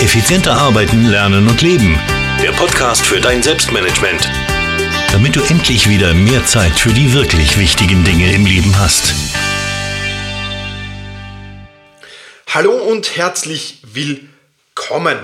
Effizienter arbeiten, lernen und leben. Der Podcast für dein Selbstmanagement. Damit du endlich wieder mehr Zeit für die wirklich wichtigen Dinge im Leben hast. Hallo und herzlich willkommen.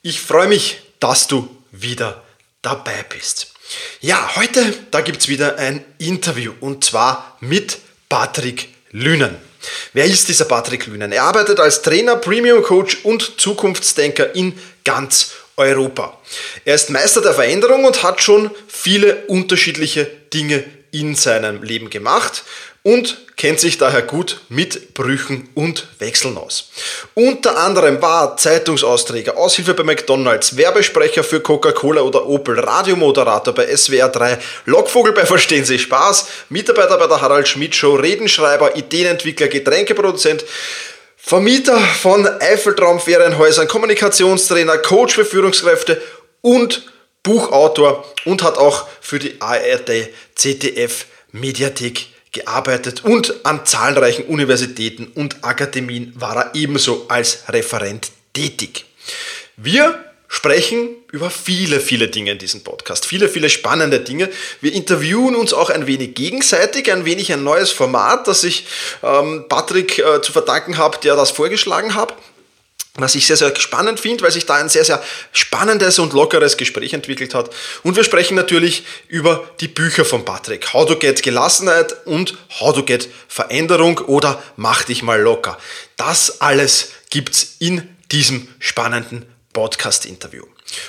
Ich freue mich, dass du wieder dabei bist. Ja, heute, da gibt es wieder ein Interview und zwar mit Patrick Lünen. Wer ist dieser Patrick Lünen? Er arbeitet als Trainer, Premium Coach und Zukunftsdenker in ganz Europa. Er ist Meister der Veränderung und hat schon viele unterschiedliche Dinge in seinem Leben gemacht und kennt sich daher gut mit Brüchen und Wechseln aus. Unter anderem war Zeitungsausträger, Aushilfe bei McDonalds, Werbesprecher für Coca-Cola oder Opel, Radiomoderator bei SWR 3, Lockvogel bei Verstehen Sie Spaß, Mitarbeiter bei der Harald Schmidt Show, Redenschreiber, Ideenentwickler, Getränkeproduzent, Vermieter von Eiffeltraum-Ferienhäusern, Kommunikationstrainer, Coach für Führungskräfte und Buchautor und hat auch für die ARD ZDF Mediathek gearbeitet und an zahlreichen Universitäten und Akademien war er ebenso als Referent tätig. Wir sprechen über viele, viele Dinge in diesem Podcast. Viele, viele spannende Dinge. Wir interviewen uns auch ein wenig gegenseitig, ein wenig ein neues Format, das ich ähm, Patrick äh, zu verdanken habe, der das vorgeschlagen hat was ich sehr, sehr spannend finde, weil sich da ein sehr, sehr spannendes und lockeres Gespräch entwickelt hat. Und wir sprechen natürlich über die Bücher von Patrick. How to get Gelassenheit und How to get Veränderung oder Mach dich mal locker. Das alles gibt's in diesem spannenden Podcast-Interview.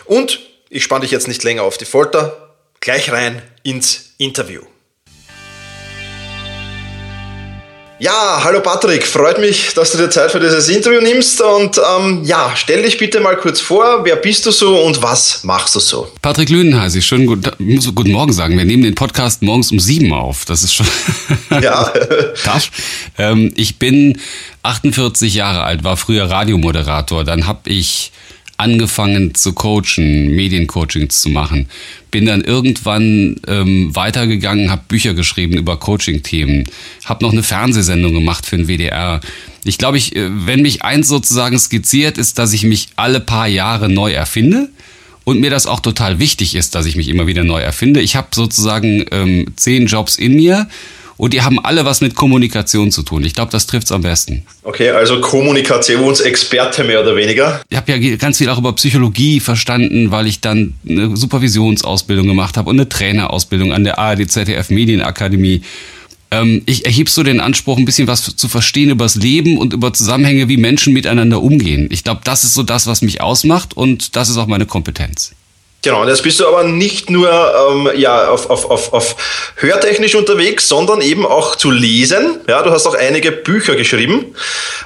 Und ich spanne dich jetzt nicht länger auf die Folter. Gleich rein ins Interview. Ja, hallo Patrick, freut mich, dass du dir Zeit für dieses Interview nimmst und ähm, ja, stell dich bitte mal kurz vor, wer bist du so und was machst du so? Patrick Lünen heiße ich, schönen guten, muss guten Morgen sagen, wir nehmen den Podcast morgens um sieben auf, das ist schon ja. tough. Ähm, ich bin 48 Jahre alt, war früher Radiomoderator, dann habe ich angefangen zu coachen, Mediencoachings zu machen. Bin dann irgendwann ähm, weitergegangen, habe Bücher geschrieben über Coaching-Themen, habe noch eine Fernsehsendung gemacht für den WDR. Ich glaube, ich, äh, wenn mich eins sozusagen skizziert, ist, dass ich mich alle paar Jahre neu erfinde und mir das auch total wichtig ist, dass ich mich immer wieder neu erfinde. Ich habe sozusagen ähm, zehn Jobs in mir und die haben alle was mit Kommunikation zu tun. Ich glaube, das trifft es am besten. Okay, also Kommunikationsexperte mehr oder weniger. Ich habe ja ganz viel auch über Psychologie verstanden, weil ich dann eine Supervisionsausbildung gemacht habe und eine Trainerausbildung an der ARD ZDF Medienakademie. Ähm, ich erhebe so den Anspruch, ein bisschen was zu verstehen über das Leben und über Zusammenhänge, wie Menschen miteinander umgehen. Ich glaube, das ist so das, was mich ausmacht und das ist auch meine Kompetenz. Genau, und jetzt bist du aber nicht nur ähm, ja, auf, auf, auf, auf hörtechnisch unterwegs, sondern eben auch zu lesen. Ja, du hast auch einige Bücher geschrieben,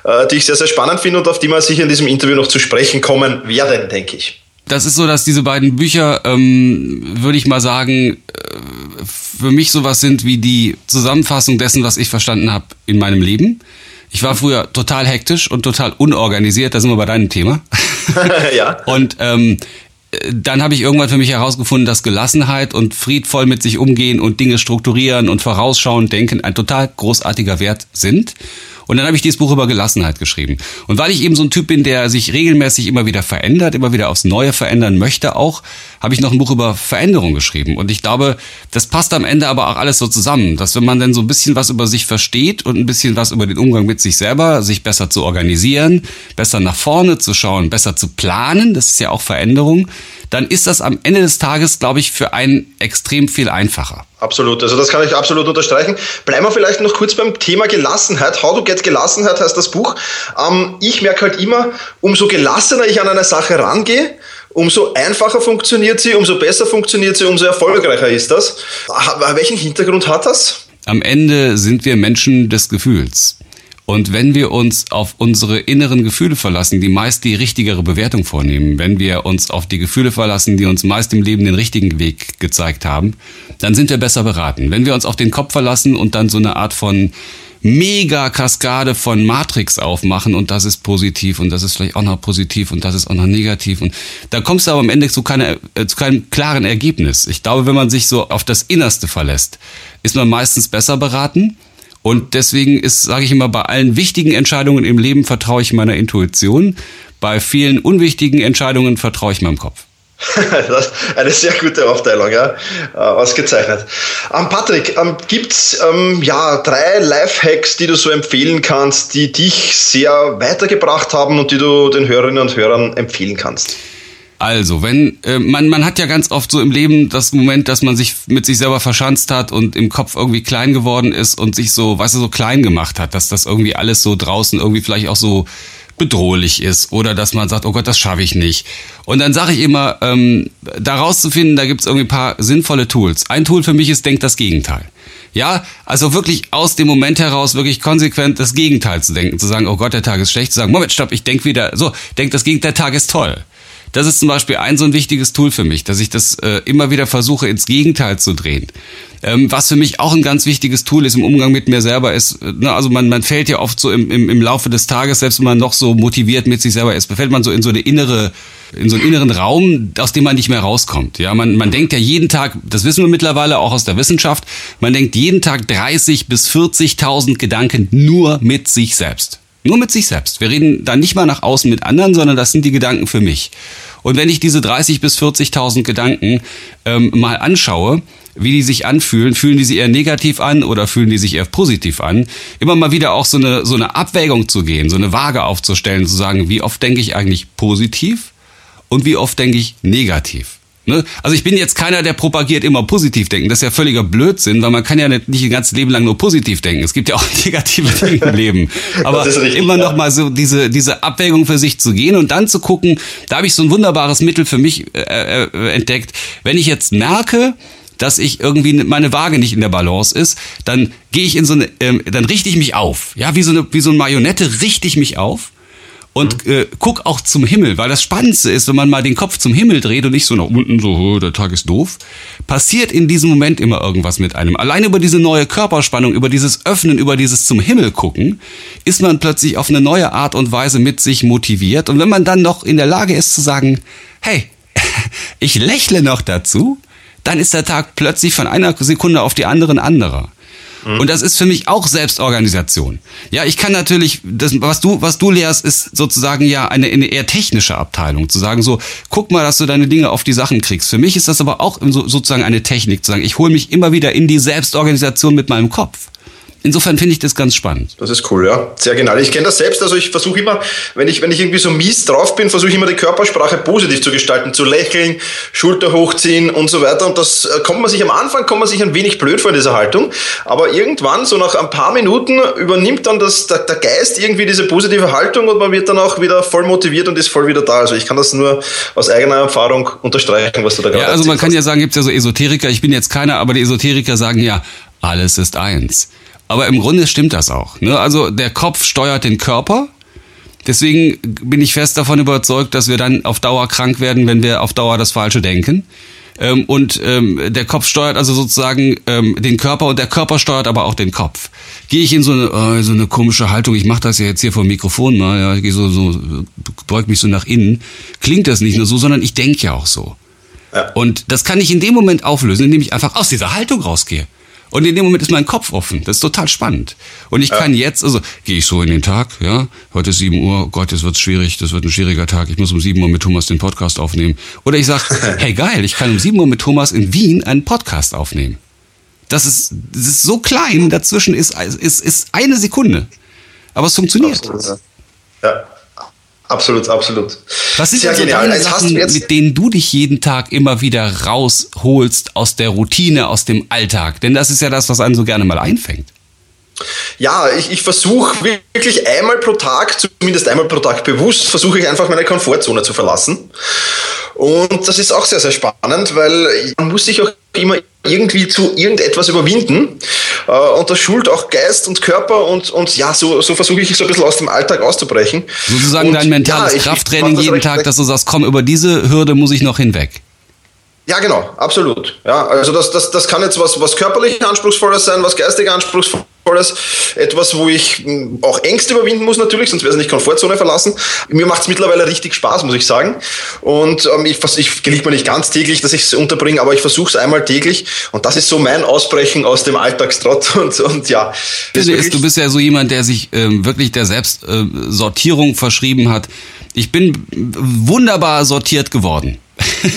äh, die ich sehr, sehr spannend finde und auf die wir sicher in diesem Interview noch zu sprechen kommen werden, denke ich. Das ist so, dass diese beiden Bücher, ähm, würde ich mal sagen, äh, für mich sowas sind wie die Zusammenfassung dessen, was ich verstanden habe in meinem Leben. Ich war früher total hektisch und total unorganisiert, da sind wir bei deinem Thema. ja. Und ähm, dann habe ich irgendwann für mich herausgefunden, dass Gelassenheit und friedvoll mit sich umgehen und Dinge strukturieren und vorausschauend denken ein total großartiger Wert sind. Und dann habe ich dieses Buch über Gelassenheit geschrieben. Und weil ich eben so ein Typ bin, der sich regelmäßig immer wieder verändert, immer wieder aufs Neue verändern möchte auch, habe ich noch ein Buch über Veränderung geschrieben. Und ich glaube, das passt am Ende aber auch alles so zusammen, dass wenn man dann so ein bisschen was über sich versteht und ein bisschen was über den Umgang mit sich selber, sich besser zu organisieren, besser nach vorne zu schauen, besser zu planen, das ist ja auch Veränderung, dann ist das am Ende des Tages, glaube ich, für einen extrem viel einfacher. Absolut, also das kann ich absolut unterstreichen. Bleiben wir vielleicht noch kurz beim Thema Gelassenheit. How to get Gelassenheit heißt das Buch. Ähm, ich merke halt immer, umso gelassener ich an eine Sache rangehe, umso einfacher funktioniert sie, umso besser funktioniert sie, umso erfolgreicher ist das. Welchen Hintergrund hat das? Am Ende sind wir Menschen des Gefühls. Und wenn wir uns auf unsere inneren Gefühle verlassen, die meist die richtigere Bewertung vornehmen, wenn wir uns auf die Gefühle verlassen, die uns meist im Leben den richtigen Weg gezeigt haben, dann sind wir besser beraten. Wenn wir uns auf den Kopf verlassen und dann so eine Art von Mega-Kaskade von Matrix aufmachen und das ist positiv und das ist vielleicht auch noch positiv und das ist auch noch negativ und da kommst du aber am Ende zu, keine, äh, zu keinem klaren Ergebnis. Ich glaube, wenn man sich so auf das Innerste verlässt, ist man meistens besser beraten und deswegen ist, sage ich immer, bei allen wichtigen Entscheidungen im Leben vertraue ich meiner Intuition. bei vielen unwichtigen Entscheidungen vertraue ich meinem Kopf. das eine sehr gute Aufteilung, ja. Äh, ausgezeichnet. Ähm, Patrick, ähm, gibt es ähm, ja, drei Lifehacks, die du so empfehlen kannst, die dich sehr weitergebracht haben und die du den Hörerinnen und Hörern empfehlen kannst? Also, wenn äh, man man hat ja ganz oft so im Leben das Moment, dass man sich mit sich selber verschanzt hat und im Kopf irgendwie klein geworden ist und sich so, weißt du, so klein gemacht hat, dass das irgendwie alles so draußen irgendwie vielleicht auch so bedrohlich ist oder dass man sagt, oh Gott, das schaffe ich nicht. Und dann sage ich immer, ähm, da rauszufinden, da gibt es irgendwie ein paar sinnvolle Tools. Ein Tool für mich ist, denk das Gegenteil. Ja, also wirklich aus dem Moment heraus wirklich konsequent das Gegenteil zu denken, zu sagen, oh Gott, der Tag ist schlecht, zu sagen, Moment, stopp, ich denk wieder, so, denk das Gegenteil, der Tag ist toll. Das ist zum Beispiel ein so ein wichtiges Tool für mich, dass ich das äh, immer wieder versuche ins Gegenteil zu drehen. Ähm, was für mich auch ein ganz wichtiges Tool ist im Umgang mit mir selber ist, äh, ne, also man, man fällt ja oft so im, im, im Laufe des Tages, selbst wenn man noch so motiviert mit sich selber ist, fällt man so in so eine innere in so einen inneren Raum, aus dem man nicht mehr rauskommt. Ja, man, man denkt ja jeden Tag, das wissen wir mittlerweile auch aus der Wissenschaft, man denkt jeden Tag 30 bis 40.000 Gedanken nur mit sich selbst. Nur mit sich selbst. Wir reden da nicht mal nach außen mit anderen, sondern das sind die Gedanken für mich. Und wenn ich diese 30 bis 40.000 Gedanken ähm, mal anschaue, wie die sich anfühlen, fühlen die sich eher negativ an oder fühlen die sich eher positiv an, immer mal wieder auch so eine, so eine Abwägung zu gehen, so eine Waage aufzustellen, zu sagen, wie oft denke ich eigentlich positiv und wie oft denke ich negativ. Ne? Also ich bin jetzt keiner, der propagiert immer positiv denken. Das ist ja völliger Blödsinn, weil man kann ja nicht, nicht ein ganzes Leben lang nur positiv denken. Es gibt ja auch negative Dinge im Leben. Aber richtig, immer noch mal so diese, diese Abwägung für sich zu gehen und dann zu gucken, da habe ich so ein wunderbares Mittel für mich äh, äh, entdeckt. Wenn ich jetzt merke, dass ich irgendwie meine Waage nicht in der Balance ist, dann gehe ich in so eine, ähm, dann richte ich mich auf. Ja, wie so eine, wie so eine Marionette richte ich mich auf und äh, guck auch zum Himmel, weil das Spannendste ist, wenn man mal den Kopf zum Himmel dreht und nicht so nach unten, so, der Tag ist doof, passiert in diesem Moment immer irgendwas mit einem. Allein über diese neue Körperspannung, über dieses Öffnen, über dieses zum Himmel gucken, ist man plötzlich auf eine neue Art und Weise mit sich motiviert. Und wenn man dann noch in der Lage ist zu sagen, hey, ich lächle noch dazu, dann ist der Tag plötzlich von einer Sekunde auf die andere ein anderer. Mhm. Und das ist für mich auch Selbstorganisation. Ja, ich kann natürlich, das, was du, was du lehrst, ist sozusagen ja eine, eine eher technische Abteilung. Zu sagen so, guck mal, dass du deine Dinge auf die Sachen kriegst. Für mich ist das aber auch so, sozusagen eine Technik, zu sagen, ich hole mich immer wieder in die Selbstorganisation mit meinem Kopf. Insofern finde ich das ganz spannend. Das ist cool, ja. Sehr genial. Ich kenne das selbst, also ich versuche immer, wenn ich, wenn ich irgendwie so mies drauf bin, versuche ich immer die Körpersprache positiv zu gestalten, zu lächeln, Schulter hochziehen und so weiter. Und das äh, kommt man sich am Anfang, kommt man sich ein wenig blöd vor in dieser Haltung. Aber irgendwann, so nach ein paar Minuten, übernimmt dann das, der, der Geist irgendwie diese positive Haltung und man wird dann auch wieder voll motiviert und ist voll wieder da. Also ich kann das nur aus eigener Erfahrung unterstreichen, was du da gerade Ja, also man kann hast. ja sagen, gibt es ja so Esoteriker, ich bin jetzt keiner, aber die Esoteriker sagen ja, alles ist eins. Aber im Grunde stimmt das auch. Ne? Also der Kopf steuert den Körper. Deswegen bin ich fest davon überzeugt, dass wir dann auf Dauer krank werden, wenn wir auf Dauer das Falsche denken. Ähm, und ähm, der Kopf steuert also sozusagen ähm, den Körper und der Körper steuert aber auch den Kopf. Gehe ich in so eine, äh, so eine komische Haltung, ich mache das ja jetzt hier vor dem Mikrofon mal, ja, ich gehe so, so, beug mich so nach innen, klingt das nicht nur so, sondern ich denke ja auch so. Ja. Und das kann ich in dem Moment auflösen, indem ich einfach aus dieser Haltung rausgehe. Und in dem Moment ist mein Kopf offen. Das ist total spannend. Und ich ja. kann jetzt, also gehe ich so in den Tag, ja, heute ist 7 Uhr, oh Gott, jetzt wird's schwierig, das wird ein schwieriger Tag, ich muss um 7 Uhr mit Thomas den Podcast aufnehmen. Oder ich sage, hey geil, ich kann um 7 Uhr mit Thomas in Wien einen Podcast aufnehmen. Das ist, das ist so klein, dazwischen ist, ist, ist eine Sekunde. Aber es funktioniert. Absolut, ja. Absolut, absolut. Was sind Sehr genial. Deine Sachen, mit denen du dich jeden Tag immer wieder rausholst aus der Routine, aus dem Alltag? Denn das ist ja das, was einem so gerne mal einfängt. Ja, ich, ich versuche wirklich einmal pro Tag, zumindest einmal pro Tag bewusst, versuche ich einfach meine Komfortzone zu verlassen. Und das ist auch sehr, sehr spannend, weil man muss sich auch immer irgendwie zu irgendetwas überwinden. Äh, und das schult auch Geist und Körper und, und ja, so, so versuche ich so ein bisschen aus dem Alltag auszubrechen. Sozusagen und, dein mentales ja, Krafttraining jeden Tag, dass du sagst, komm, über diese Hürde muss ich noch hinweg. Ja, genau, absolut. Ja, also das, das, das kann jetzt was, was körperlich anspruchsvolles sein, was geistig anspruchsvolles Sinnvolles, etwas, wo ich hm, auch Ängste überwinden muss natürlich, sonst wäre es nicht Komfortzone verlassen. Mir macht es mittlerweile richtig Spaß, muss ich sagen. Und ähm, ich, ich gelingt mir nicht ganz täglich, dass ich es unterbringe, aber ich versuche es einmal täglich. Und das ist so mein Ausbrechen aus dem Alltagstrott. Und, und ja. Ist, du bist ja so jemand, der sich ähm, wirklich der Selbstsortierung äh, verschrieben hat. Ich bin wunderbar sortiert geworden.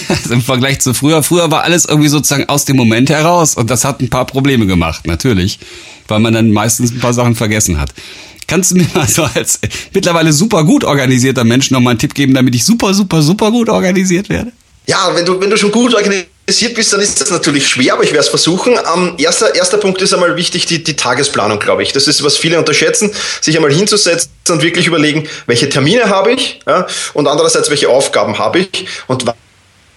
Also Im Vergleich zu früher. Früher war alles irgendwie sozusagen aus dem Moment heraus und das hat ein paar Probleme gemacht, natürlich, weil man dann meistens ein paar Sachen vergessen hat. Kannst du mir mal so als mittlerweile super gut organisierter Mensch nochmal einen Tipp geben, damit ich super, super, super gut organisiert werde? Ja, wenn du, wenn du schon gut organisiert bist, dann ist das natürlich schwer, aber ich werde es versuchen. Ähm, erster, erster Punkt ist einmal wichtig, die, die Tagesplanung, glaube ich. Das ist, was viele unterschätzen, sich einmal hinzusetzen und wirklich überlegen, welche Termine habe ich ja, und andererseits, welche Aufgaben habe ich und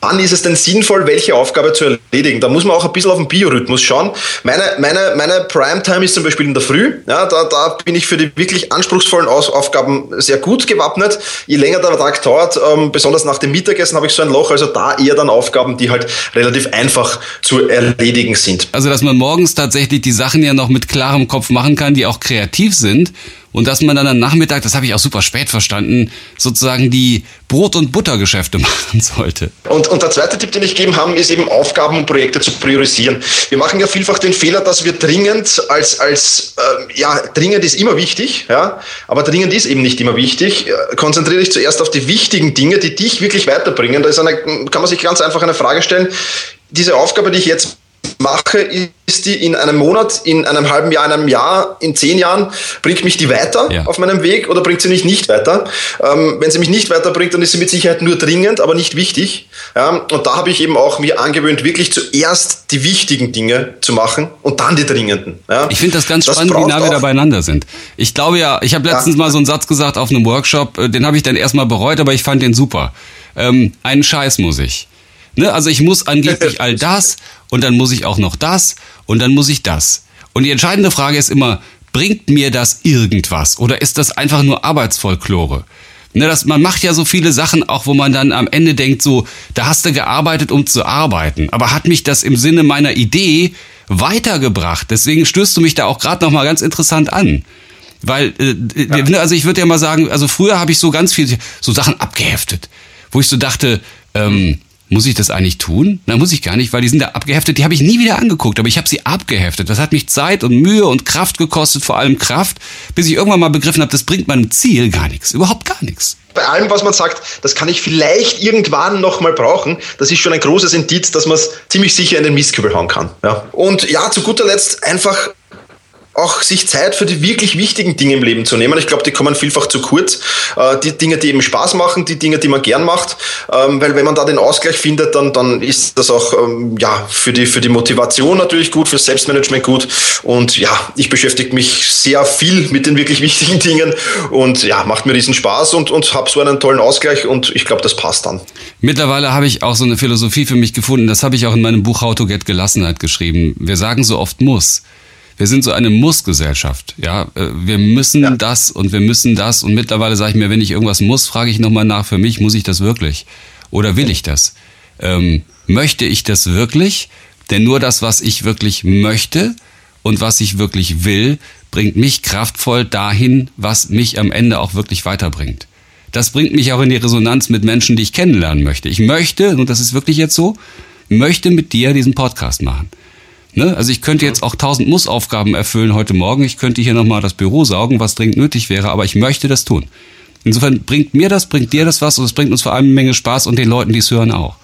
wann ist es denn sinnvoll, welche Aufgabe zu erledigen? Da muss man auch ein bisschen auf den Biorhythmus schauen. Meine, meine, meine Primetime ist zum Beispiel in der Früh. Ja, da, da bin ich für die wirklich anspruchsvollen Aufgaben sehr gut gewappnet. Je länger der Tag dauert, ähm, besonders nach dem Mittagessen habe ich so ein Loch. Also da eher dann Aufgaben, die halt relativ einfach zu erledigen sind. Also dass man morgens tatsächlich die Sachen ja noch mit klarem Kopf machen kann, die auch kreativ sind und dass man dann am Nachmittag, das habe ich auch super spät verstanden, sozusagen die Brot- und Buttergeschäfte machen sollte. Und, und der zweite Tipp, den ich geben habe, ist eben Aufgaben und Projekte zu priorisieren. Wir machen ja vielfach den Fehler, dass wir dringend als, als äh, ja, dringend ist immer wichtig, ja, aber dringend ist eben nicht immer wichtig. Äh, konzentriere dich zuerst auf die wichtigen Dinge, die dich wirklich weiterbringen. Da ist eine, kann man sich ganz einfach eine Frage stellen. Diese Aufgabe, die ich jetzt mache, ist die in einem Monat, in einem halben Jahr, in einem Jahr, in zehn Jahren, bringt mich die weiter ja. auf meinem Weg oder bringt sie mich nicht weiter? Ähm, wenn sie mich nicht weiterbringt, dann ist sie mit Sicherheit nur dringend, aber nicht wichtig. Ja, und da habe ich eben auch mir angewöhnt, wirklich zuerst die wichtigen Dinge zu machen und dann die dringenden. Ja. Ich finde das ganz das spannend, wie nah wir da beieinander sind. Ich glaube ja, ich habe letztens mal so einen Satz gesagt auf einem Workshop, äh, den habe ich dann erstmal bereut, aber ich fand den super. Ähm, einen Scheiß muss ich. Ne? Also ich muss angeblich all das und dann muss ich auch noch das und dann muss ich das. Und die entscheidende Frage ist immer, bringt mir das irgendwas oder ist das einfach nur Arbeitsfolklore? Ne, das, man macht ja so viele Sachen auch, wo man dann am Ende denkt, so, da hast du gearbeitet, um zu arbeiten. Aber hat mich das im Sinne meiner Idee weitergebracht? Deswegen stößt du mich da auch gerade nochmal ganz interessant an. Weil, äh, ja. Ne, also ich würde ja mal sagen, also früher habe ich so ganz viel so Sachen abgeheftet, wo ich so dachte, ähm, muss ich das eigentlich tun? Na, muss ich gar nicht, weil die sind da abgeheftet. Die habe ich nie wieder angeguckt, aber ich habe sie abgeheftet. Das hat mich Zeit und Mühe und Kraft gekostet, vor allem Kraft, bis ich irgendwann mal begriffen habe, das bringt meinem Ziel gar nichts, überhaupt gar nichts. Bei allem, was man sagt, das kann ich vielleicht irgendwann noch mal brauchen, das ist schon ein großes Indiz, dass man es ziemlich sicher in den Mistkübel hauen kann. Ja. Und ja, zu guter Letzt einfach auch sich Zeit für die wirklich wichtigen Dinge im Leben zu nehmen. Ich glaube, die kommen vielfach zu kurz. Äh, die Dinge, die eben Spaß machen, die Dinge, die man gern macht. Ähm, weil wenn man da den Ausgleich findet, dann, dann ist das auch ähm, ja, für, die, für die Motivation natürlich gut, fürs Selbstmanagement gut. Und ja, ich beschäftige mich sehr viel mit den wirklich wichtigen Dingen und ja, macht mir riesen Spaß und, und habe so einen tollen Ausgleich und ich glaube, das passt dann. Mittlerweile habe ich auch so eine Philosophie für mich gefunden. Das habe ich auch in meinem Buch How to Get Gelassenheit geschrieben. Wir sagen so oft muss wir sind so eine Muss-Gesellschaft. Ja, äh, wir müssen ja. das und wir müssen das. Und mittlerweile sage ich mir, wenn ich irgendwas muss, frage ich nochmal nach für mich, muss ich das wirklich? Oder will ich das? Ähm, möchte ich das wirklich? Denn nur das, was ich wirklich möchte und was ich wirklich will, bringt mich kraftvoll dahin, was mich am Ende auch wirklich weiterbringt. Das bringt mich auch in die Resonanz mit Menschen, die ich kennenlernen möchte. Ich möchte, und das ist wirklich jetzt so, möchte mit dir diesen Podcast machen. Ne? Also ich könnte jetzt auch tausend Mussaufgaben erfüllen heute Morgen. Ich könnte hier nochmal das Büro saugen, was dringend nötig wäre, aber ich möchte das tun. Insofern bringt mir das, bringt dir das was und es bringt uns vor allem eine Menge Spaß und den Leuten, die es hören, auch.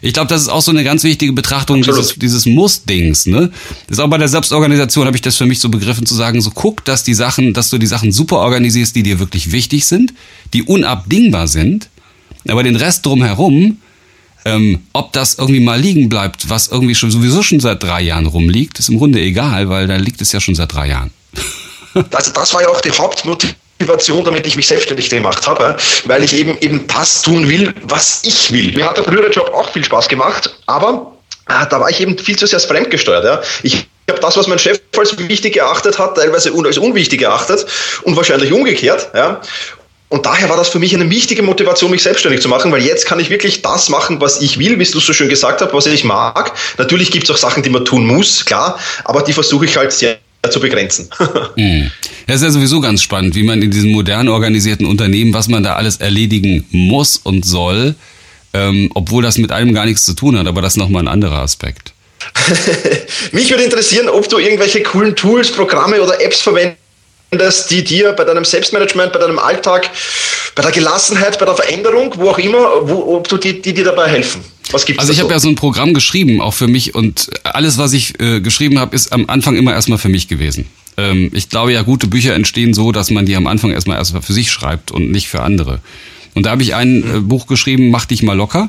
Ich glaube, das ist auch so eine ganz wichtige Betrachtung dieses, dieses Muss-Dings. Ne? Das ist auch bei der Selbstorganisation habe ich das für mich so begriffen zu sagen, so guck, dass die Sachen, dass du die Sachen super organisierst, die dir wirklich wichtig sind, die unabdingbar sind, aber den Rest drumherum ähm, ob das irgendwie mal liegen bleibt, was irgendwie schon sowieso schon seit drei Jahren rumliegt, ist im Grunde egal, weil da liegt es ja schon seit drei Jahren. Also das war ja auch die Hauptmotivation, damit ich mich selbstständig gemacht habe, weil ich eben eben das tun will, was ich will. Mir hat der frühere Job auch viel Spaß gemacht, aber äh, da war ich eben viel zu sehr fremdgesteuert. Ja. Ich habe das, was mein Chef als wichtig erachtet hat, teilweise als unwichtig erachtet und wahrscheinlich umgekehrt. Ja. Und daher war das für mich eine wichtige Motivation, mich selbstständig zu machen, weil jetzt kann ich wirklich das machen, was ich will, wie du so schön gesagt hast, was ich mag. Natürlich gibt es auch Sachen, die man tun muss, klar, aber die versuche ich halt sehr zu begrenzen. hm. Das ist ja sowieso ganz spannend, wie man in diesen modern organisierten Unternehmen, was man da alles erledigen muss und soll, ähm, obwohl das mit einem gar nichts zu tun hat, aber das ist nochmal ein anderer Aspekt. Mich würde interessieren, ob du irgendwelche coolen Tools, Programme oder Apps verwendest, die dir bei deinem Selbstmanagement, bei deinem Alltag, bei der Gelassenheit, bei der Veränderung, wo auch immer, wo, ob du die, die dir dabei helfen. Was gibt's also ich habe ja so ein Programm geschrieben, auch für mich und alles, was ich äh, geschrieben habe, ist am Anfang immer erstmal für mich gewesen. Ähm, ich glaube ja, gute Bücher entstehen so, dass man die am Anfang erstmal erstmal für sich schreibt und nicht für andere. Und da habe ich ein äh, Buch geschrieben, Mach dich mal locker.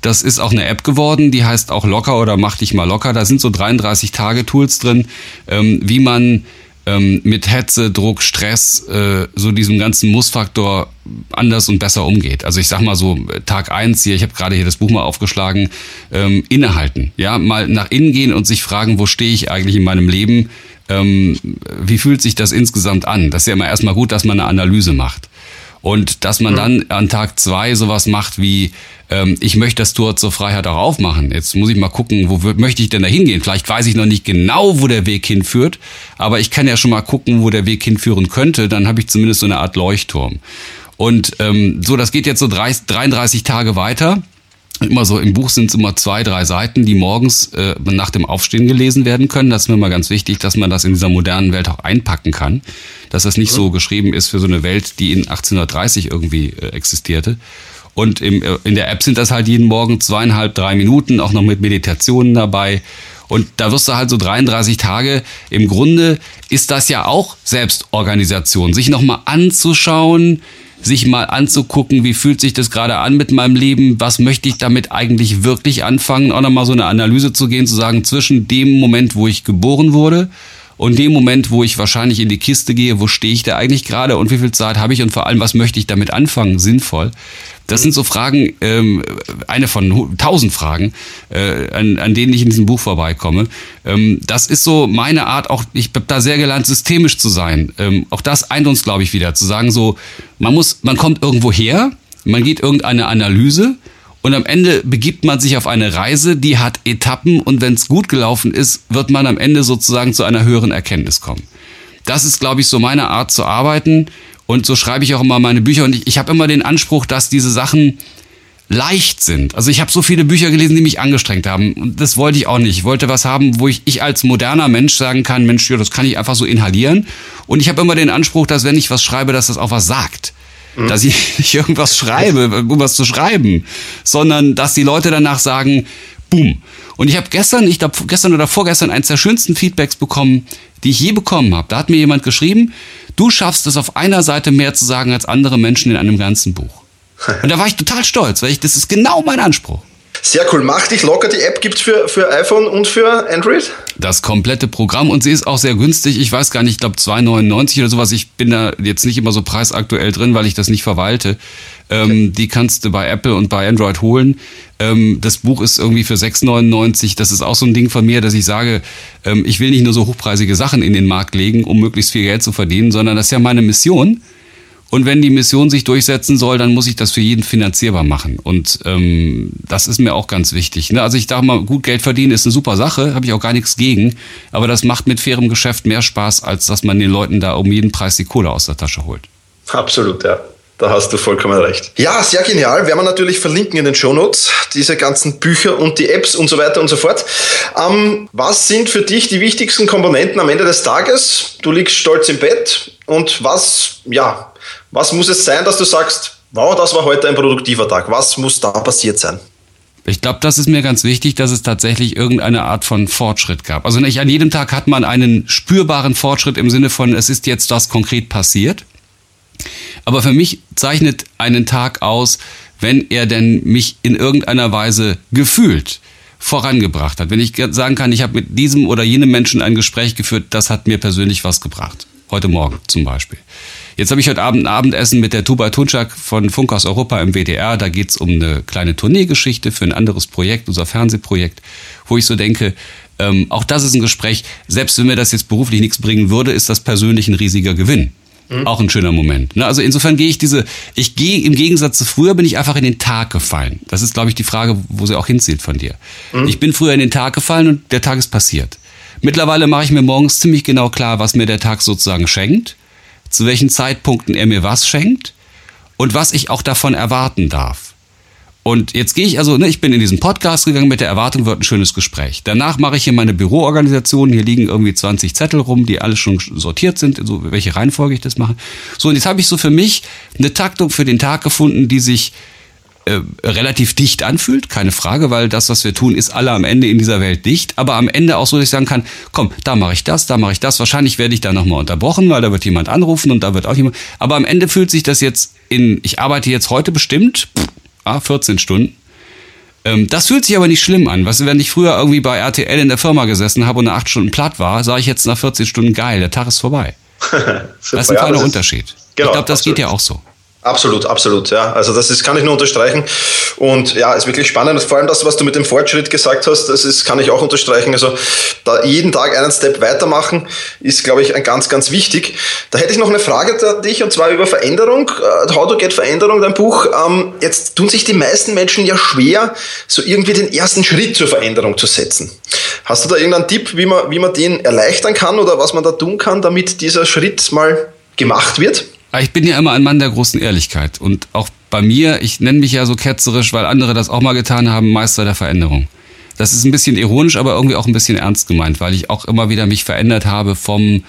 Das ist auch eine App geworden, die heißt auch Locker oder Mach dich mal locker. Da sind so 33 Tage Tools drin, ähm, wie man ähm, mit Hetze, Druck, Stress, äh, so diesem ganzen Mussfaktor anders und besser umgeht. Also ich sag mal so, Tag eins hier, ich habe gerade hier das Buch mal aufgeschlagen, ähm, innehalten. Ja, mal nach innen gehen und sich fragen, wo stehe ich eigentlich in meinem Leben? Ähm, wie fühlt sich das insgesamt an? Das ist ja immer erstmal gut, dass man eine Analyse macht. Und dass man dann an Tag zwei sowas macht wie, ähm, ich möchte das Tor zur Freiheit auch aufmachen. Jetzt muss ich mal gucken, wo möchte ich denn da hingehen? Vielleicht weiß ich noch nicht genau, wo der Weg hinführt, aber ich kann ja schon mal gucken, wo der Weg hinführen könnte. Dann habe ich zumindest so eine Art Leuchtturm. Und ähm, so, das geht jetzt so 30, 33 Tage weiter. Immer so, im Buch sind es immer zwei, drei Seiten, die morgens äh, nach dem Aufstehen gelesen werden können. Das ist mir mal ganz wichtig, dass man das in dieser modernen Welt auch einpacken kann. Dass das nicht so geschrieben ist für so eine Welt, die in 1830 irgendwie äh, existierte. Und im, äh, in der App sind das halt jeden Morgen zweieinhalb, drei Minuten, auch noch mit Meditationen dabei. Und da wirst du halt so 33 Tage. Im Grunde ist das ja auch Selbstorganisation, sich nochmal anzuschauen, sich mal anzugucken, wie fühlt sich das gerade an mit meinem Leben, was möchte ich damit eigentlich wirklich anfangen, auch nochmal so eine Analyse zu gehen, zu sagen, zwischen dem Moment, wo ich geboren wurde und dem Moment, wo ich wahrscheinlich in die Kiste gehe, wo stehe ich da eigentlich gerade und wie viel Zeit habe ich und vor allem, was möchte ich damit anfangen, sinnvoll. Das sind so Fragen, ähm, eine von tausend Fragen, äh, an, an denen ich in diesem Buch vorbeikomme. Ähm, das ist so meine Art, auch ich habe da sehr gelernt, systemisch zu sein. Ähm, auch das eint uns, glaube ich, wieder, zu sagen so, man muss, man kommt irgendwo her, man geht irgendeine Analyse und am Ende begibt man sich auf eine Reise, die hat Etappen und wenn es gut gelaufen ist, wird man am Ende sozusagen zu einer höheren Erkenntnis kommen. Das ist, glaube ich, so meine Art zu arbeiten. Und so schreibe ich auch immer meine Bücher. Und ich, ich habe immer den Anspruch, dass diese Sachen leicht sind. Also ich habe so viele Bücher gelesen, die mich angestrengt haben. Und das wollte ich auch nicht. Ich wollte was haben, wo ich, ich als moderner Mensch sagen kann, Mensch, ja, das kann ich einfach so inhalieren. Und ich habe immer den Anspruch, dass wenn ich was schreibe, dass das auch was sagt. Mhm. Dass ich nicht irgendwas schreibe, um was zu schreiben, sondern dass die Leute danach sagen, boom. Und ich habe gestern, ich glaube gestern oder vorgestern eins der schönsten Feedbacks bekommen, die ich je bekommen habe. Da hat mir jemand geschrieben, du schaffst es auf einer Seite mehr zu sagen als andere Menschen in einem ganzen Buch. Und da war ich total stolz, weil ich, das ist genau mein Anspruch. Sehr cool. Mach dich locker. Die App gibt es für, für iPhone und für Android? Das komplette Programm und sie ist auch sehr günstig. Ich weiß gar nicht, ich glaube 2,99 oder sowas. Ich bin da jetzt nicht immer so preisaktuell drin, weil ich das nicht verwalte. Ähm, die kannst du bei Apple und bei Android holen. Ähm, das Buch ist irgendwie für 6,99. Das ist auch so ein Ding von mir, dass ich sage, ähm, ich will nicht nur so hochpreisige Sachen in den Markt legen, um möglichst viel Geld zu verdienen, sondern das ist ja meine Mission und wenn die Mission sich durchsetzen soll, dann muss ich das für jeden finanzierbar machen. Und ähm, das ist mir auch ganz wichtig. Ne? Also ich dachte mal, gut Geld verdienen ist eine super Sache, habe ich auch gar nichts gegen. Aber das macht mit fairem Geschäft mehr Spaß, als dass man den Leuten da um jeden Preis die Kohle aus der Tasche holt. Absolut, ja. Da hast du vollkommen recht. Ja, sehr genial. Werden wir natürlich verlinken in den Shownotes, diese ganzen Bücher und die Apps und so weiter und so fort. Ähm, was sind für dich die wichtigsten Komponenten am Ende des Tages? Du liegst stolz im Bett und was, ja, was muss es sein, dass du sagst, wow, das war heute ein produktiver Tag? Was muss da passiert sein? Ich glaube, das ist mir ganz wichtig, dass es tatsächlich irgendeine Art von Fortschritt gab. Also nicht an jedem Tag hat man einen spürbaren Fortschritt im Sinne von, es ist jetzt das konkret passiert. Aber für mich zeichnet einen Tag aus, wenn er denn mich in irgendeiner Weise gefühlt vorangebracht hat. Wenn ich sagen kann, ich habe mit diesem oder jenem Menschen ein Gespräch geführt, das hat mir persönlich was gebracht. Heute Morgen zum Beispiel. Jetzt habe ich heute Abend ein Abendessen mit der Tuba Tunczak von Funk aus Europa im WDR. Da geht es um eine kleine Tourneegeschichte für ein anderes Projekt, unser Fernsehprojekt, wo ich so denke, ähm, auch das ist ein Gespräch, selbst wenn mir das jetzt beruflich nichts bringen würde, ist das persönlich ein riesiger Gewinn. Mhm. Auch ein schöner Moment. Ne? Also insofern gehe ich diese, ich gehe im Gegensatz zu früher, bin ich einfach in den Tag gefallen. Das ist, glaube ich, die Frage, wo sie auch hinzielt von dir. Mhm. Ich bin früher in den Tag gefallen und der Tag ist passiert. Mittlerweile mache ich mir morgens ziemlich genau klar, was mir der Tag sozusagen schenkt, zu welchen Zeitpunkten er mir was schenkt und was ich auch davon erwarten darf. Und jetzt gehe ich also, ne, ich bin in diesen Podcast gegangen mit der Erwartung, wird ein schönes Gespräch. Danach mache ich hier meine Büroorganisation. Hier liegen irgendwie 20 Zettel rum, die alle schon sortiert sind, so welche Reihenfolge ich das mache. So, und jetzt habe ich so für mich eine Taktung für den Tag gefunden, die sich äh, relativ dicht anfühlt, keine Frage, weil das, was wir tun, ist alle am Ende in dieser Welt dicht, aber am Ende auch so, dass ich sagen kann, komm, da mache ich das, da mache ich das. Wahrscheinlich werde ich da nochmal unterbrochen, weil da wird jemand anrufen und da wird auch jemand. Aber am Ende fühlt sich das jetzt in, ich arbeite jetzt heute bestimmt, pff, ah, 14 Stunden. Ähm, das fühlt sich aber nicht schlimm an. Was, wenn ich früher irgendwie bei RTL in der Firma gesessen habe und nach acht Stunden platt war, sage ich jetzt nach 14 Stunden geil, der Tag ist vorbei. das ist ein kleiner ja, Unterschied. Genau, ich glaube, das absolut. geht ja auch so. Absolut, absolut, ja. Also das ist, kann ich nur unterstreichen. Und ja, ist wirklich spannend. Vor allem das, was du mit dem Fortschritt gesagt hast, das ist, kann ich auch unterstreichen. Also da jeden Tag einen Step weitermachen, ist, glaube ich, ein ganz, ganz wichtig. Da hätte ich noch eine Frage an dich, und zwar über Veränderung. Uh, How to Get Veränderung, dein Buch. Ähm, jetzt tun sich die meisten Menschen ja schwer, so irgendwie den ersten Schritt zur Veränderung zu setzen. Hast du da irgendeinen Tipp, wie man, wie man den erleichtern kann oder was man da tun kann, damit dieser Schritt mal gemacht wird? Ich bin ja immer ein Mann der großen Ehrlichkeit. Und auch bei mir, ich nenne mich ja so ketzerisch, weil andere das auch mal getan haben, Meister der Veränderung. Das ist ein bisschen ironisch, aber irgendwie auch ein bisschen ernst gemeint, weil ich auch immer wieder mich verändert habe vom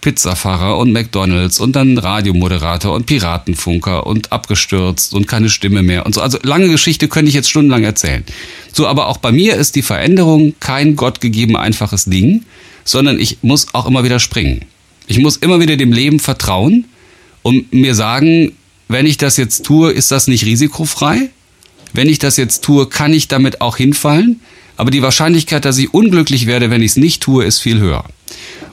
Pizzafahrer und McDonalds und dann Radiomoderator und Piratenfunker und abgestürzt und keine Stimme mehr und so. Also lange Geschichte könnte ich jetzt stundenlang erzählen. So, aber auch bei mir ist die Veränderung kein gottgegeben einfaches Ding, sondern ich muss auch immer wieder springen. Ich muss immer wieder dem Leben vertrauen und mir sagen, wenn ich das jetzt tue, ist das nicht risikofrei. Wenn ich das jetzt tue, kann ich damit auch hinfallen. Aber die Wahrscheinlichkeit, dass ich unglücklich werde, wenn ich es nicht tue, ist viel höher.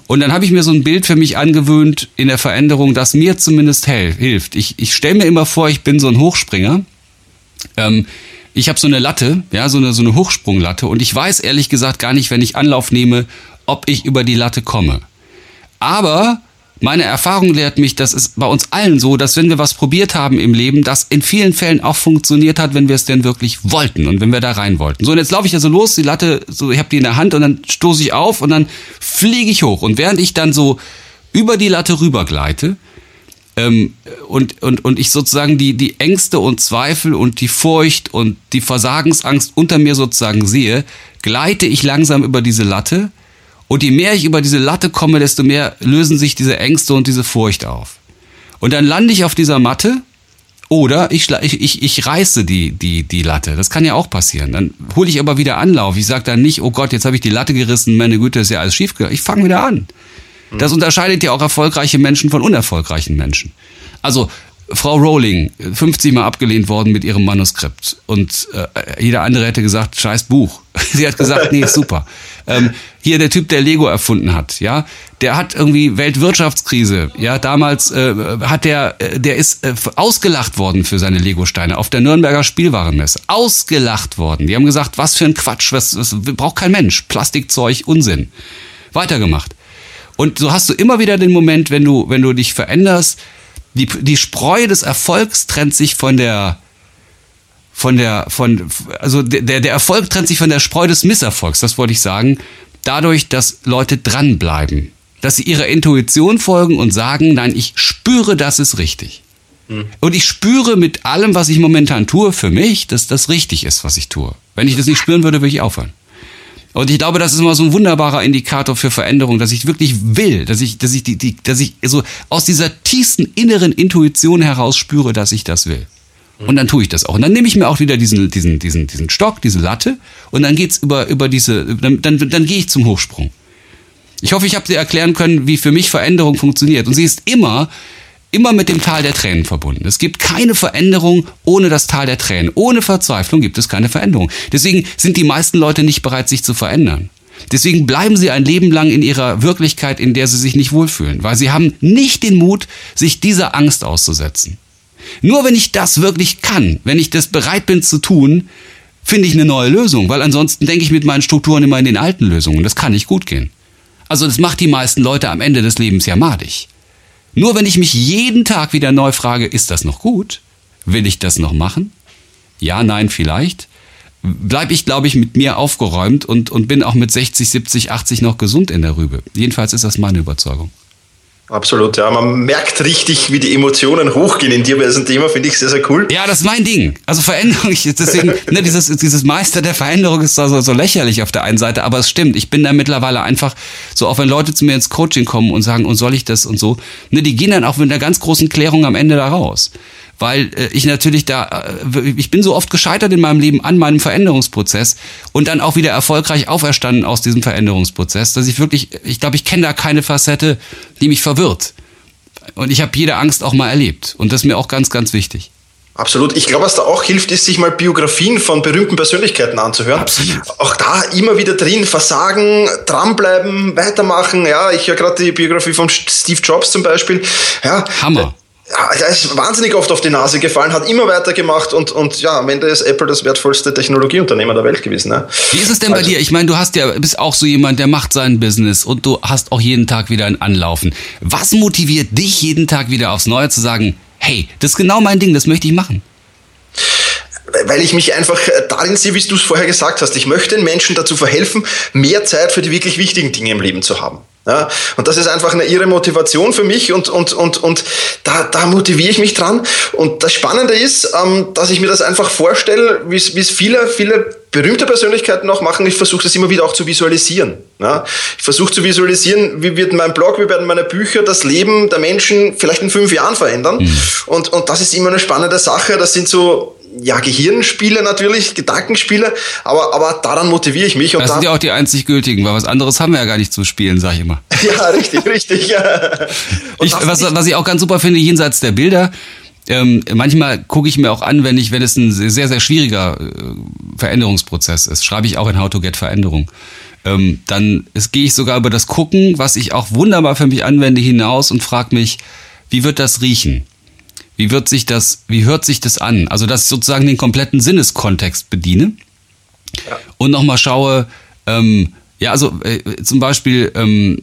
Und dann habe ich mir so ein Bild für mich angewöhnt in der Veränderung, das mir zumindest hilft. Ich, ich stelle mir immer vor, ich bin so ein Hochspringer. Ähm, ich habe so eine Latte, ja, so eine, so eine Hochsprunglatte. Und ich weiß ehrlich gesagt gar nicht, wenn ich Anlauf nehme, ob ich über die Latte komme. Aber meine Erfahrung lehrt mich, das ist bei uns allen so, dass wenn wir was probiert haben im Leben, das in vielen Fällen auch funktioniert hat, wenn wir es denn wirklich wollten und wenn wir da rein wollten. So, und jetzt laufe ich ja so los, die Latte, so, ich habe die in der Hand und dann stoße ich auf und dann fliege ich hoch. Und während ich dann so über die Latte rübergleite, ähm, und, und, und ich sozusagen die, die Ängste und Zweifel und die Furcht und die Versagensangst unter mir sozusagen sehe, gleite ich langsam über diese Latte und je mehr ich über diese Latte komme, desto mehr lösen sich diese Ängste und diese Furcht auf. Und dann lande ich auf dieser Matte oder ich, ich, ich, reiße die, die, die Latte. Das kann ja auch passieren. Dann hole ich aber wieder Anlauf. Ich sage dann nicht, oh Gott, jetzt habe ich die Latte gerissen, meine Güte, ist ja alles schief Ich fange wieder an. Das unterscheidet ja auch erfolgreiche Menschen von unerfolgreichen Menschen. Also Frau Rowling, 50 Mal abgelehnt worden mit ihrem Manuskript. Und äh, jeder andere hätte gesagt, scheiß Buch. Sie hat gesagt, nee, super. Ähm, hier der Typ, der Lego erfunden hat, ja, der hat irgendwie Weltwirtschaftskrise, ja, damals äh, hat der, äh, der ist äh, ausgelacht worden für seine Lego-Steine auf der Nürnberger Spielwarenmesse. Ausgelacht worden. Die haben gesagt, was für ein Quatsch, was, was braucht kein Mensch. Plastikzeug, Unsinn. Weitergemacht. Und so hast du immer wieder den Moment, wenn du, wenn du dich veränderst, die, die Spreu des Erfolgs trennt sich von der, von der, von, also der, der Erfolg trennt sich von der Spreu des Misserfolgs, das wollte ich sagen, dadurch, dass Leute dranbleiben. Dass sie ihrer Intuition folgen und sagen, nein, ich spüre, das ist richtig. Mhm. Und ich spüre mit allem, was ich momentan tue, für mich, dass das richtig ist, was ich tue. Wenn ich das nicht spüren würde, würde ich aufhören. Und ich glaube, das ist immer so ein wunderbarer Indikator für Veränderung, dass ich wirklich will, dass ich, dass ich die, die, dass ich so aus dieser tiefsten inneren Intuition heraus spüre, dass ich das will. Und dann tue ich das auch. Und dann nehme ich mir auch wieder diesen, diesen, diesen, diesen Stock, diese Latte, und dann geht's über, über diese, dann, dann, dann gehe ich zum Hochsprung. Ich hoffe, ich habe dir erklären können, wie für mich Veränderung funktioniert. Und sie ist immer, immer mit dem Tal der Tränen verbunden. Es gibt keine Veränderung ohne das Tal der Tränen. Ohne Verzweiflung gibt es keine Veränderung. Deswegen sind die meisten Leute nicht bereit, sich zu verändern. Deswegen bleiben sie ein Leben lang in ihrer Wirklichkeit, in der sie sich nicht wohlfühlen, weil sie haben nicht den Mut, sich dieser Angst auszusetzen. Nur wenn ich das wirklich kann, wenn ich das bereit bin zu tun, finde ich eine neue Lösung, weil ansonsten denke ich mit meinen Strukturen immer in den alten Lösungen. Das kann nicht gut gehen. Also das macht die meisten Leute am Ende des Lebens ja madig. Nur wenn ich mich jeden Tag wieder neu frage, ist das noch gut? Will ich das noch machen? Ja, nein, vielleicht. bleibe ich, glaube ich, mit mir aufgeräumt und, und bin auch mit 60, 70, 80 noch gesund in der Rübe. Jedenfalls ist das meine Überzeugung. Absolut, ja. Man merkt richtig, wie die Emotionen hochgehen in dir bei diesem Thema, finde ich sehr, sehr cool. Ja, das ist mein Ding. Also Veränderung, ich, deswegen, ne, dieses, dieses Meister der Veränderung ist so, so lächerlich auf der einen Seite, aber es stimmt. Ich bin da mittlerweile einfach so, auch wenn Leute zu mir ins Coaching kommen und sagen, und soll ich das und so, ne, die gehen dann auch mit einer ganz großen Klärung am Ende da raus weil äh, ich natürlich da, äh, ich bin so oft gescheitert in meinem Leben an meinem Veränderungsprozess und dann auch wieder erfolgreich auferstanden aus diesem Veränderungsprozess, dass ich wirklich, ich glaube, ich kenne da keine Facette, die mich verwirrt. Und ich habe jede Angst auch mal erlebt. Und das ist mir auch ganz, ganz wichtig. Absolut. Ich glaube, was da auch hilft, ist, sich mal Biografien von berühmten Persönlichkeiten anzuhören. Absolut. Auch da immer wieder drin, Versagen, dranbleiben, weitermachen. Ja, ich höre gerade die Biografie von Steve Jobs zum Beispiel. Ja, Hammer er ist wahnsinnig oft auf die Nase gefallen, hat immer weitergemacht und, und ja, am Ende ist Apple das wertvollste Technologieunternehmen der Welt gewesen. Ne? Wie ist es denn also, bei dir? Ich meine, du hast ja, bist auch so jemand, der macht sein Business und du hast auch jeden Tag wieder ein Anlaufen. Was motiviert dich jeden Tag wieder aufs Neue zu sagen, hey, das ist genau mein Ding, das möchte ich machen? weil ich mich einfach darin sehe, wie du es vorher gesagt hast. Ich möchte den Menschen dazu verhelfen, mehr Zeit für die wirklich wichtigen Dinge im Leben zu haben. Ja, und das ist einfach eine irre Motivation für mich und, und, und, und da, da motiviere ich mich dran. Und das Spannende ist, ähm, dass ich mir das einfach vorstelle, wie es viele, viele berühmte Persönlichkeiten auch machen. Ich versuche das immer wieder auch zu visualisieren. Ja, ich versuche zu visualisieren, wie wird mein Blog, wie werden meine Bücher das Leben der Menschen vielleicht in fünf Jahren verändern. Mhm. Und, und das ist immer eine spannende Sache. Das sind so ja, Gehirnspiele natürlich, Gedankenspiele, aber, aber daran motiviere ich mich. Und das sind ja auch die einzig gültigen, weil was anderes haben wir ja gar nicht zu spielen, sag ich immer. ja, richtig, richtig. ich, was, was ich auch ganz super finde, jenseits der Bilder, ähm, manchmal gucke ich mir auch an, wenn ich, wenn es ein sehr, sehr schwieriger äh, Veränderungsprozess ist, schreibe ich auch in How to Get Veränderung. Ähm, dann gehe ich sogar über das Gucken, was ich auch wunderbar für mich anwende, hinaus und frage mich, wie wird das riechen? Wie wird sich das, wie hört sich das an? Also, dass ich sozusagen den kompletten Sinneskontext bediene ja. und nochmal schaue, ähm, ja, also äh, zum Beispiel, ähm,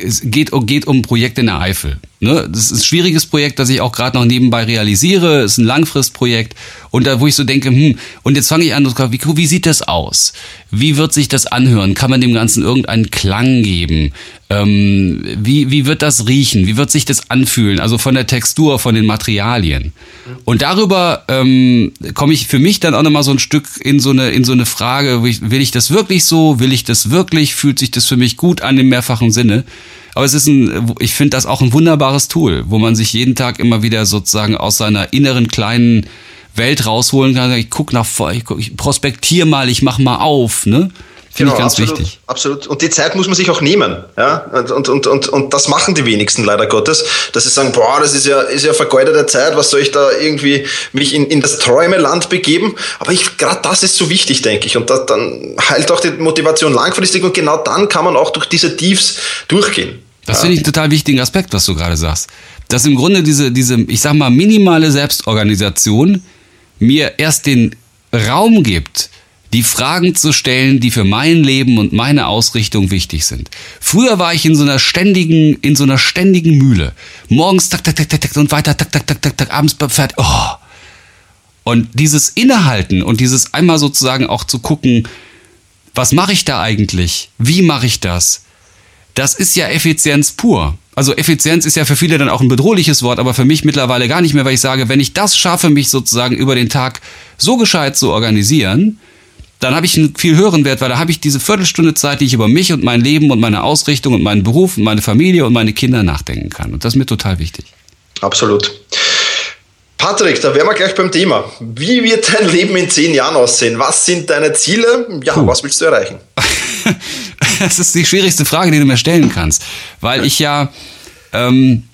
es geht, geht um Projekte in der Eifel. Ne? Das ist ein schwieriges Projekt, das ich auch gerade noch nebenbei realisiere. Es ist ein Langfristprojekt. Und da, wo ich so denke, hm, und jetzt fange ich an, wie, wie sieht das aus? Wie wird sich das anhören? Kann man dem Ganzen irgendeinen Klang geben? Ähm, wie, wie wird das riechen? Wie wird sich das anfühlen? Also von der Textur, von den Materialien. Und darüber ähm, komme ich für mich dann auch nochmal so ein Stück in so eine, in so eine Frage, will ich das wirklich so? Will ich das wirklich? Fühlt sich das für mich gut an im mehrfachen Sinne? Aber es ist ein, ich finde das auch ein wunderbares Tool, wo man sich jeden Tag immer wieder sozusagen aus seiner inneren kleinen Welt rausholen kann. Ich guck nach vor, ich, ich prospektiere mal, ich mach mal auf, ne? Finde genau, ich ganz absolut, wichtig. Absolut. Und die Zeit muss man sich auch nehmen. Ja? Und, und, und, und das machen die wenigsten leider Gottes, dass sie sagen, boah, das ist ja, ist ja vergeudete Zeit, was soll ich da irgendwie mich in, in das Träumeland begeben? Aber gerade das ist so wichtig, denke ich. Und das, dann heilt auch die Motivation langfristig und genau dann kann man auch durch diese Tiefs durchgehen. Das ja. finde ich einen total wichtigen Aspekt, was du gerade sagst. Dass im Grunde diese, diese, ich sag mal, minimale Selbstorganisation mir erst den Raum gibt, die Fragen zu stellen, die für mein Leben und meine Ausrichtung wichtig sind. Früher war ich in so einer ständigen, in so einer ständigen Mühle. Morgens tak, tak, tak, tak, tak und weiter tak, tak, tak, tak, tak, abends fertig. Oh. Und dieses Innehalten und dieses einmal sozusagen auch zu gucken, was mache ich da eigentlich? Wie mache ich das? Das ist ja Effizienz pur. Also Effizienz ist ja für viele dann auch ein bedrohliches Wort, aber für mich mittlerweile gar nicht mehr, weil ich sage, wenn ich das schaffe, mich sozusagen über den Tag so gescheit zu organisieren, dann habe ich einen viel höheren Wert, weil da habe ich diese Viertelstunde Zeit, die ich über mich und mein Leben und meine Ausrichtung und meinen Beruf und meine Familie und meine Kinder nachdenken kann. Und das ist mir total wichtig. Absolut. Patrick, da wären wir gleich beim Thema. Wie wird dein Leben in zehn Jahren aussehen? Was sind deine Ziele? Ja, Puh. was willst du erreichen? das ist die schwierigste Frage, die du mir stellen kannst, weil ich ja ähm,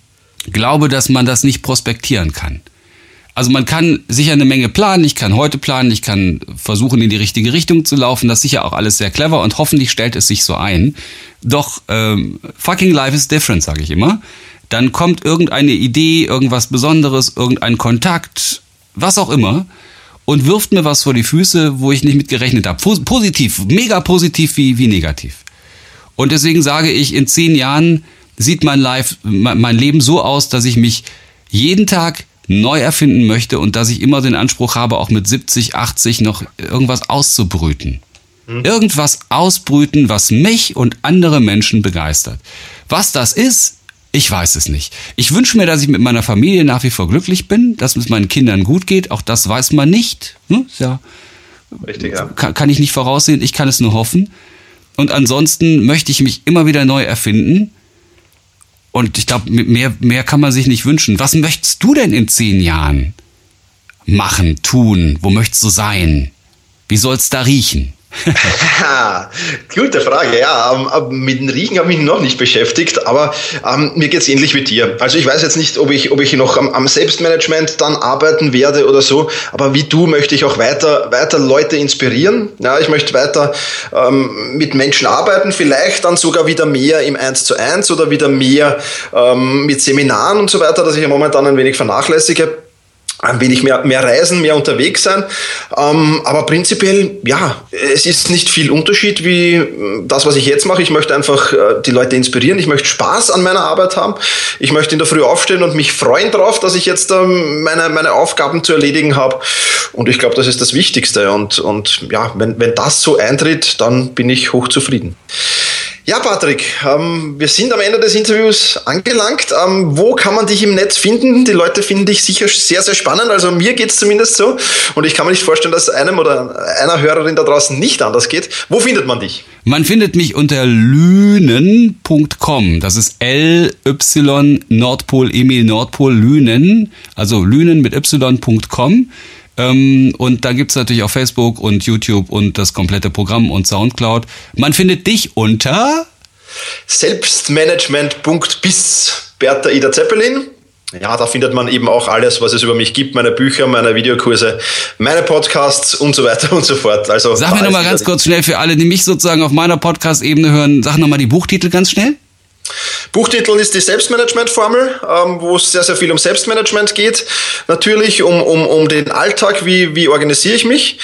glaube, dass man das nicht prospektieren kann. Also man kann sicher eine Menge planen, ich kann heute planen, ich kann versuchen, in die richtige Richtung zu laufen, das ist sicher auch alles sehr clever und hoffentlich stellt es sich so ein. Doch ähm, fucking life is different, sage ich immer. Dann kommt irgendeine Idee, irgendwas Besonderes, irgendein Kontakt, was auch immer und wirft mir was vor die Füße, wo ich nicht mit gerechnet habe. Positiv, mega positiv wie, wie negativ. Und deswegen sage ich, in zehn Jahren sieht mein, Life, mein Leben so aus, dass ich mich jeden Tag neu erfinden möchte und dass ich immer den Anspruch habe, auch mit 70, 80 noch irgendwas auszubrüten. Hm. Irgendwas ausbrüten, was mich und andere Menschen begeistert. Was das ist, ich weiß es nicht. Ich wünsche mir, dass ich mit meiner Familie nach wie vor glücklich bin, dass es meinen Kindern gut geht. Auch das weiß man nicht. Hm? Ja, Richtig, ja. Kann, kann ich nicht voraussehen. Ich kann es nur hoffen. Und ansonsten möchte ich mich immer wieder neu erfinden. Und ich glaube, mehr, mehr kann man sich nicht wünschen. Was möchtest du denn in zehn Jahren machen, tun? Wo möchtest du sein? Wie soll es da riechen? Gute Frage, ja. Ähm, ähm, mit dem Riechen habe ich mich noch nicht beschäftigt, aber ähm, mir geht es ähnlich wie dir. Also ich weiß jetzt nicht, ob ich, ob ich noch am, am, Selbstmanagement dann arbeiten werde oder so, aber wie du möchte ich auch weiter, weiter Leute inspirieren. Ja, ich möchte weiter ähm, mit Menschen arbeiten, vielleicht dann sogar wieder mehr im 1 zu 1 oder wieder mehr ähm, mit Seminaren und so weiter, dass ich ja momentan ein wenig vernachlässige ein wenig mehr, mehr reisen, mehr unterwegs sein. Ähm, aber prinzipiell, ja, es ist nicht viel Unterschied wie äh, das, was ich jetzt mache. Ich möchte einfach äh, die Leute inspirieren. Ich möchte Spaß an meiner Arbeit haben. Ich möchte in der Früh aufstehen und mich freuen darauf, dass ich jetzt ähm, meine, meine Aufgaben zu erledigen habe. Und ich glaube, das ist das Wichtigste. Und, und ja, wenn, wenn das so eintritt, dann bin ich hochzufrieden. Ja, Patrick, ähm, wir sind am Ende des Interviews angelangt. Ähm, wo kann man dich im Netz finden? Die Leute finden dich sicher sehr, sehr spannend. Also mir geht es zumindest so. Und ich kann mir nicht vorstellen, dass einem oder einer Hörerin da draußen nicht anders geht. Wo findet man dich? Man findet mich unter lünen.com. Das ist L-Y Nordpol Emil Nordpol Lünen. Also lünen mit y.com. Ähm, und da gibt's natürlich auch Facebook und YouTube und das komplette Programm und Soundcloud. Man findet dich unter selbstmanagement.bis Bertha Ida Zeppelin. Ja, da findet man eben auch alles, was es über mich gibt, meine Bücher, meine Videokurse, meine Podcasts und so weiter und so fort. Also sag mir nochmal ganz kurz schnell für alle, die mich sozusagen auf meiner Podcast-Ebene hören, sag nochmal die Buchtitel ganz schnell. Buchtitel ist die Selbstmanagement-Formel, ähm, wo es sehr, sehr viel um Selbstmanagement geht. Natürlich um, um, um den Alltag, wie, wie organisiere ich mich.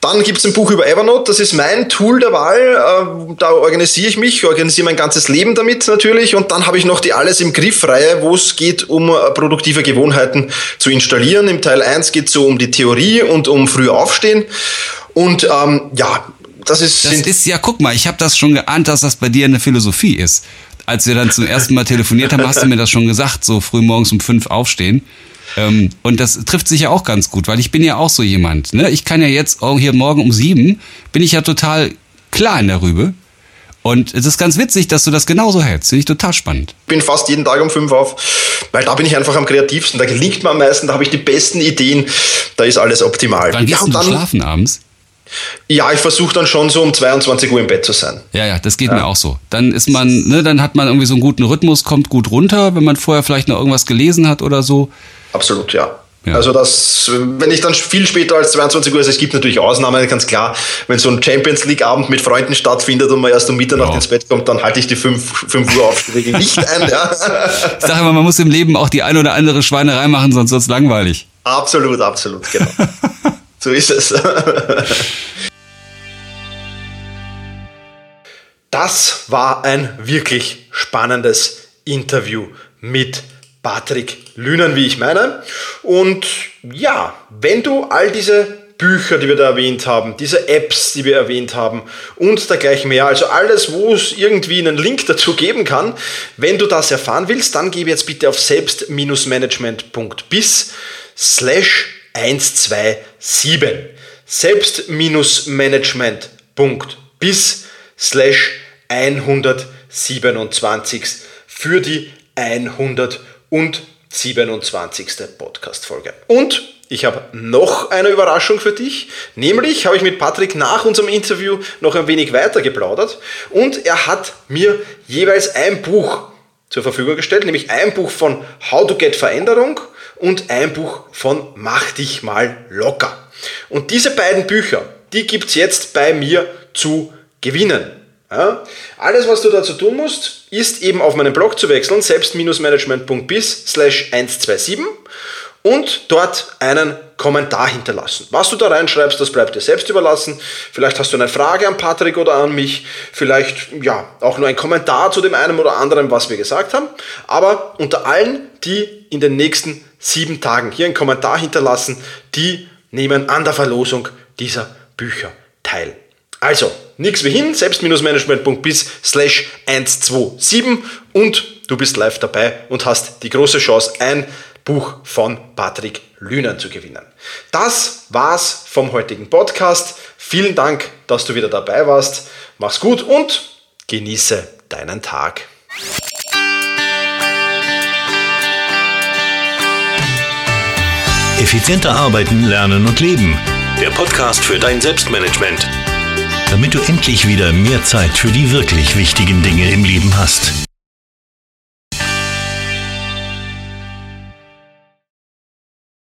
Dann gibt es ein Buch über Evernote, das ist mein Tool der Wahl. Äh, da organisiere ich mich, organisiere mein ganzes Leben damit natürlich. Und dann habe ich noch die Alles im Griff-Reihe, wo es geht, um äh, produktive Gewohnheiten zu installieren. Im Teil 1 geht es so um die Theorie und um früh aufstehen. Und ähm, ja, das ist. Das ist ja, guck mal, ich habe das schon geahnt, dass das bei dir eine Philosophie ist als wir dann zum ersten Mal telefoniert haben, hast du mir das schon gesagt, so früh morgens um fünf aufstehen. Ähm, und das trifft sich ja auch ganz gut, weil ich bin ja auch so jemand. Ne? Ich kann ja jetzt hier morgen um sieben, bin ich ja total klar in der Rübe. Und es ist ganz witzig, dass du das genauso hältst. Finde ich total spannend. Ich bin fast jeden Tag um fünf auf, weil da bin ich einfach am kreativsten. Da gelingt mir am meisten, da habe ich die besten Ideen. Da ist alles optimal. Wann gehst ja, du schlafen abends? Ja, ich versuche dann schon so um 22 Uhr im Bett zu sein. Ja, ja, das geht ja. mir auch so. Dann ist man, ne, dann hat man irgendwie so einen guten Rhythmus, kommt gut runter, wenn man vorher vielleicht noch irgendwas gelesen hat oder so. Absolut, ja. ja. Also das, wenn ich dann viel später als 22 Uhr, also es gibt natürlich Ausnahmen, ganz klar, wenn so ein Champions League Abend mit Freunden stattfindet und man erst um Mitternacht ja. ins Bett kommt, dann halte ich die 5, 5 Uhr Aufstehregel nicht ein. Ja. Ich sage immer, man muss im Leben auch die ein oder andere Schweinerei machen, sonst wird es langweilig. Absolut, absolut, genau. So ist es. Das war ein wirklich spannendes Interview mit Patrick Lünen, wie ich meine. Und ja, wenn du all diese Bücher, die wir da erwähnt haben, diese Apps, die wir erwähnt haben und dergleichen mehr, also alles, wo es irgendwie einen Link dazu geben kann, wenn du das erfahren willst, dann gebe jetzt bitte auf selbst-management.bis slash 127 selbst-management.bis slash 127 für die 127. Podcast-Folge. Und ich habe noch eine Überraschung für dich, nämlich habe ich mit Patrick nach unserem Interview noch ein wenig weiter geplaudert. Und er hat mir jeweils ein Buch zur Verfügung gestellt, nämlich ein Buch von How to Get Veränderung und ein Buch von Mach dich mal locker. Und diese beiden Bücher, die gibt es jetzt bei mir zu gewinnen. Ja? Alles, was du dazu tun musst, ist eben auf meinen Blog zu wechseln, selbst-management.bis slash 127 und dort einen Kommentar hinterlassen. Was du da reinschreibst, das bleibt dir selbst überlassen. Vielleicht hast du eine Frage an Patrick oder an mich, vielleicht ja auch nur ein Kommentar zu dem einen oder anderen, was wir gesagt haben. Aber unter allen, die in den nächsten sieben Tagen hier einen Kommentar hinterlassen, die nehmen an der Verlosung dieser Bücher teil. Also, nichts wie hin, selbst-management.bis slash 127 und du bist live dabei und hast die große Chance, ein Buch von Patrick Lünen zu gewinnen. Das war's vom heutigen Podcast. Vielen Dank, dass du wieder dabei warst. Mach's gut und genieße deinen Tag. Effizienter arbeiten, lernen und leben. Der Podcast für dein Selbstmanagement. Damit du endlich wieder mehr Zeit für die wirklich wichtigen Dinge im Leben hast.